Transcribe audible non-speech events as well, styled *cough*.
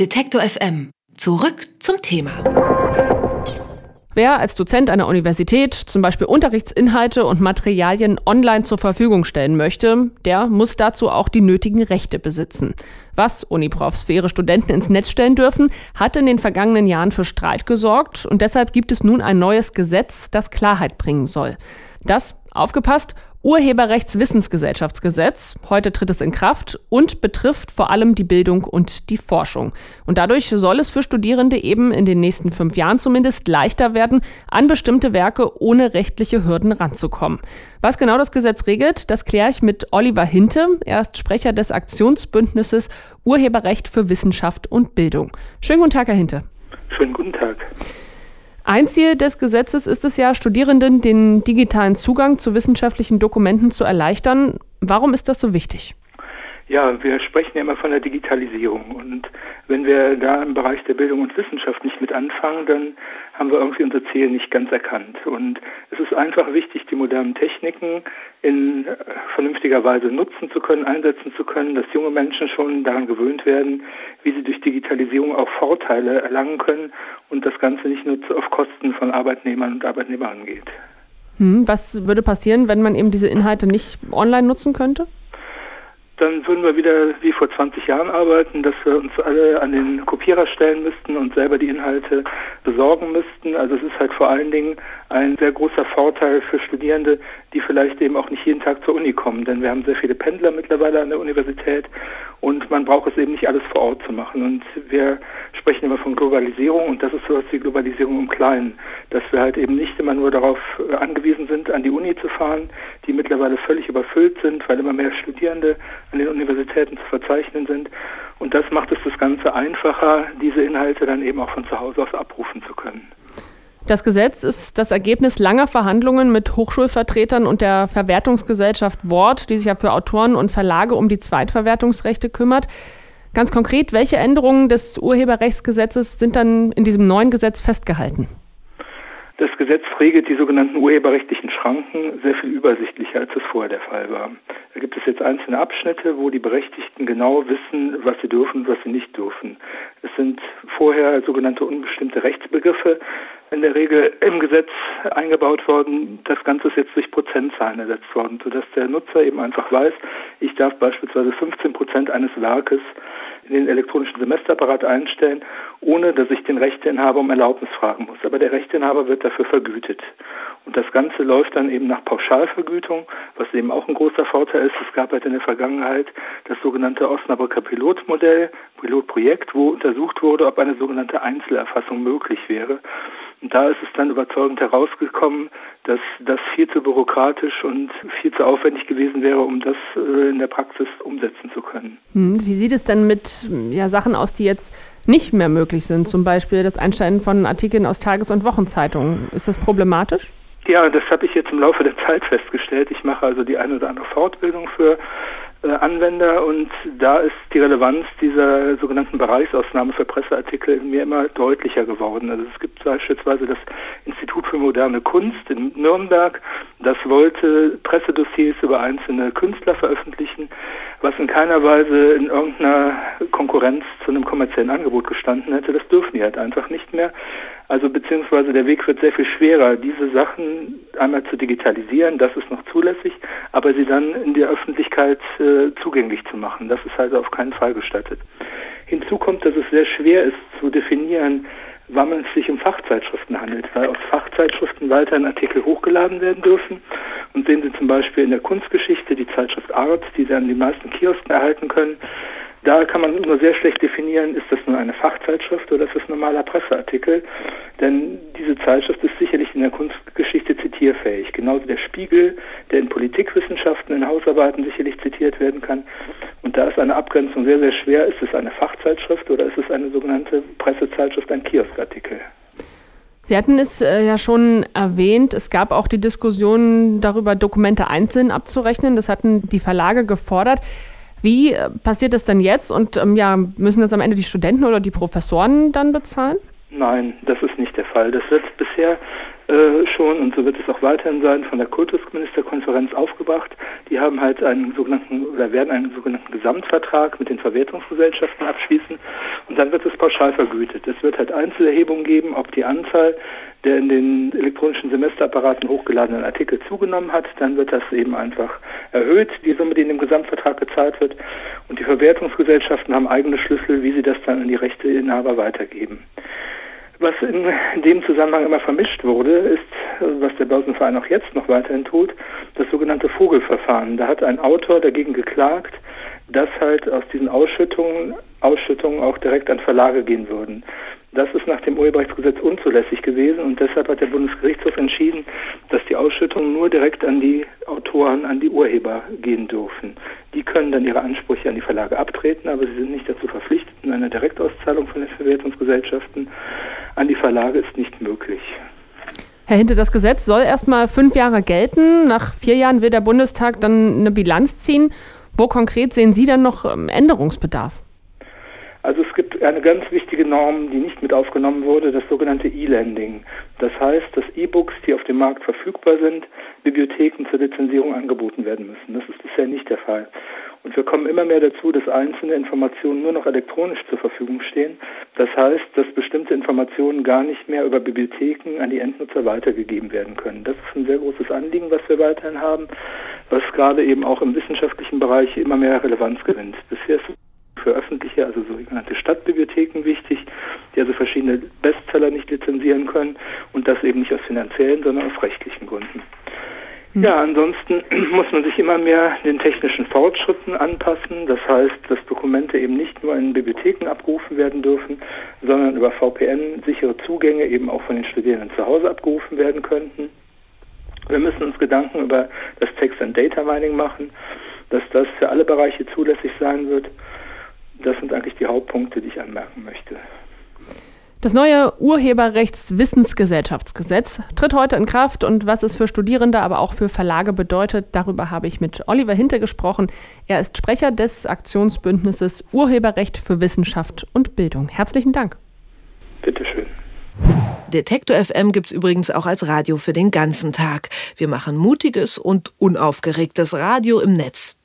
Detektor FM. Zurück zum Thema. Wer als Dozent einer Universität zum Beispiel Unterrichtsinhalte und Materialien online zur Verfügung stellen möchte, der muss dazu auch die nötigen Rechte besitzen. Was Uniprofs für ihre Studenten ins Netz stellen dürfen, hat in den vergangenen Jahren für Streit gesorgt und deshalb gibt es nun ein neues Gesetz, das Klarheit bringen soll. Das, aufgepasst, Urheberrechtswissensgesellschaftsgesetz. Heute tritt es in Kraft und betrifft vor allem die Bildung und die Forschung. Und dadurch soll es für Studierende eben in den nächsten fünf Jahren zumindest leichter werden, an bestimmte Werke ohne rechtliche Hürden ranzukommen. Was genau das Gesetz regelt, das kläre ich mit Oliver Hinte. Er ist Sprecher des Aktionsbündnisses Urheberrecht für Wissenschaft und Bildung. Schönen guten Tag, Herr Hinte. Schönen guten Tag. Ein Ziel des Gesetzes ist es ja, Studierenden den digitalen Zugang zu wissenschaftlichen Dokumenten zu erleichtern. Warum ist das so wichtig? Ja, wir sprechen ja immer von der Digitalisierung und wenn wir da im Bereich der Bildung und Wissenschaft nicht mit anfangen, dann haben wir irgendwie unser Ziel nicht ganz erkannt. Und es ist einfach wichtig, die modernen Techniken in äh, vernünftiger Weise nutzen zu können, einsetzen zu können, dass junge Menschen schon daran gewöhnt werden, wie sie durch Digitalisierung auch Vorteile erlangen können und das Ganze nicht nur auf Kosten von Arbeitnehmern und Arbeitnehmern geht. Hm, was würde passieren, wenn man eben diese Inhalte nicht online nutzen könnte? Dann würden wir wieder wie vor 20 Jahren arbeiten, dass wir uns alle an den Kopierer stellen müssten und selber die Inhalte besorgen müssten. Also es ist halt vor allen Dingen ein sehr großer Vorteil für Studierende, die vielleicht eben auch nicht jeden Tag zur Uni kommen. Denn wir haben sehr viele Pendler mittlerweile an der Universität und man braucht es eben nicht alles vor Ort zu machen. Und wir sprechen immer von Globalisierung und das ist so etwas wie Globalisierung im Kleinen, dass wir halt eben nicht immer nur darauf äh, angewiesen sind, an die Uni zu fahren, die mittlerweile völlig überfüllt sind, weil immer mehr Studierende an den Universitäten zu verzeichnen sind. Und das macht es das Ganze einfacher, diese Inhalte dann eben auch von zu Hause aus abrufen zu können. Das Gesetz ist das Ergebnis langer Verhandlungen mit Hochschulvertretern und der Verwertungsgesellschaft Wort, die sich ja für Autoren und Verlage um die Zweitverwertungsrechte kümmert. Ganz konkret, welche Änderungen des Urheberrechtsgesetzes sind dann in diesem neuen Gesetz festgehalten? Das Gesetz regelt die sogenannten urheberrechtlichen Schranken sehr viel übersichtlicher, als es vorher der Fall war. Da gibt es jetzt einzelne Abschnitte, wo die Berechtigten genau wissen, was sie dürfen und was sie nicht dürfen. Es sind vorher sogenannte unbestimmte Rechtsbegriffe in der Regel im Gesetz eingebaut worden. Das Ganze ist jetzt durch Prozentzahlen ersetzt worden, sodass der Nutzer eben einfach weiß, ich darf beispielsweise 15 Prozent eines Werkes in den elektronischen Semesterapparat einstellen, ohne dass ich den Rechteinhaber um Erlaubnis fragen muss. Aber der Rechteinhaber wird dafür vergütet. Und das Ganze läuft dann eben nach Pauschalvergütung, was eben auch ein großer Vorteil ist. Es gab halt in der Vergangenheit das sogenannte Osnabrücker Pilotmodell, Pilotprojekt, wo untersucht wurde, ob eine sogenannte Einzelerfassung möglich wäre. Und da ist es dann überzeugend herausgekommen, dass das viel zu bürokratisch und viel zu aufwendig gewesen wäre, um das äh, in der Praxis umsetzen zu können. Hm, wie sieht es denn mit ja, Sachen aus, die jetzt nicht mehr möglich sind? Zum Beispiel das Einstellen von Artikeln aus Tages- und Wochenzeitungen. Ist das problematisch? Ja, das habe ich jetzt im Laufe der Zeit festgestellt. Ich mache also die eine oder andere Fortbildung für Anwender und da ist die Relevanz dieser sogenannten Bereichsausnahme für Presseartikel mir immer deutlicher geworden. Also es gibt beispielsweise das Institut für moderne Kunst in Nürnberg, das wollte Pressedossiers über einzelne Künstler veröffentlichen, was in keiner Weise in irgendeiner Konkurrenz zu einem kommerziellen Angebot gestanden hätte. Das dürfen die halt einfach nicht mehr. Also beziehungsweise der Weg wird sehr viel schwerer, diese Sachen einmal zu digitalisieren, das ist noch zulässig, aber sie dann in der Öffentlichkeit äh, zugänglich zu machen. Das ist also auf keinen Fall gestattet. Hinzu kommt, dass es sehr schwer ist zu definieren, wann es sich um Fachzeitschriften handelt, weil aus Fachzeitschriften weiterhin Artikel hochgeladen werden dürfen. Und sehen Sie zum Beispiel in der Kunstgeschichte die Zeitschrift Art, die Sie an die meisten Kiosken erhalten können, da kann man nur sehr schlecht definieren, ist das nur eine Fachzeitschrift oder ist das ein normaler Presseartikel. Denn diese Zeitschrift ist sicherlich in der Kunstgeschichte zitierfähig. Genauso der Spiegel, der in Politikwissenschaften, in Hausarbeiten sicherlich zitiert werden kann. Und da ist eine Abgrenzung sehr, sehr schwer. Ist es eine Fachzeitschrift oder ist es eine sogenannte Pressezeitschrift, ein Kioskartikel? Sie hatten es äh, ja schon erwähnt, es gab auch die Diskussion darüber, Dokumente einzeln abzurechnen. Das hatten die Verlage gefordert. Wie äh, passiert das denn jetzt? Und ähm, ja, müssen das am Ende die Studenten oder die Professoren dann bezahlen? Nein, das ist nicht der Fall. Das wird bisher äh, schon und so wird es auch weiterhin sein, von der Kultusministerkonferenz aufgebracht. Die haben halt einen sogenannten oder werden einen sogenannten Gesamtvertrag mit den Verwertungsgesellschaften abschließen und dann wird es pauschal vergütet. Es wird halt Einzelerhebungen geben, ob die Anzahl der in den elektronischen Semesterapparaten hochgeladenen Artikel zugenommen hat, dann wird das eben einfach erhöht, die Summe, die in dem Gesamtvertrag gezahlt wird. Und die Verwertungsgesellschaften haben eigene Schlüssel, wie sie das dann an die Rechteinhaber weitergeben. Was in dem Zusammenhang immer vermischt wurde, ist, was der Börsenverein auch jetzt noch weiterhin tut, das sogenannte Vogelverfahren. Da hat ein Autor dagegen geklagt, dass halt aus diesen Ausschüttungen Ausschüttungen auch direkt an Verlage gehen würden. Das ist nach dem Urheberrechtsgesetz unzulässig gewesen und deshalb hat der Bundesgerichtshof entschieden, dass die Ausschüttungen nur direkt an die Autoren, an die Urheber gehen dürfen. Die können dann ihre Ansprüche an die Verlage abtreten, aber sie sind nicht dazu verpflichtet. Eine Direktauszahlung von den Verwertungsgesellschaften an die Verlage ist nicht möglich. Herr Hinte, das Gesetz soll erst mal fünf Jahre gelten. Nach vier Jahren will der Bundestag dann eine Bilanz ziehen. Wo konkret sehen Sie dann noch ähm, Änderungsbedarf? Also es gibt eine ganz wichtige Norm, die nicht mit aufgenommen wurde, das sogenannte E-Landing. Das heißt, dass E-Books, die auf dem Markt verfügbar sind, Bibliotheken zur Lizenzierung angeboten werden müssen. Das ist bisher nicht der Fall. Und wir kommen immer mehr dazu, dass einzelne Informationen nur noch elektronisch zur Verfügung stehen. Das heißt, dass bestimmte Informationen gar nicht mehr über Bibliotheken an die Endnutzer weitergegeben werden können. Das ist ein sehr großes Anliegen, was wir weiterhin haben, was gerade eben auch im wissenschaftlichen Bereich immer mehr Relevanz gewinnt. Bisher ist für öffentliche, also sogenannte Stadtbibliotheken wichtig, die also verschiedene Bestseller nicht lizenzieren können und das eben nicht aus finanziellen, sondern aus rechtlichen Gründen. Hm. Ja, ansonsten *clears throat* muss man sich immer mehr den technischen Fortschritten anpassen. Das heißt, dass Dokumente eben nicht nur in Bibliotheken abgerufen werden dürfen, sondern über VPN sichere Zugänge eben auch von den Studierenden zu Hause abgerufen werden könnten. Wir müssen uns Gedanken über das Text- and Data Mining machen, dass das für alle Bereiche zulässig sein wird das sind eigentlich die Hauptpunkte, die ich anmerken möchte. Das neue Urheberrechtswissensgesellschaftsgesetz tritt heute in Kraft und was es für Studierende, aber auch für Verlage bedeutet, darüber habe ich mit Oliver Hinte gesprochen. Er ist Sprecher des Aktionsbündnisses Urheberrecht für Wissenschaft und Bildung. Herzlichen Dank. Bitteschön. Detektor FM gibt es übrigens auch als Radio für den ganzen Tag. Wir machen mutiges und unaufgeregtes Radio im Netz.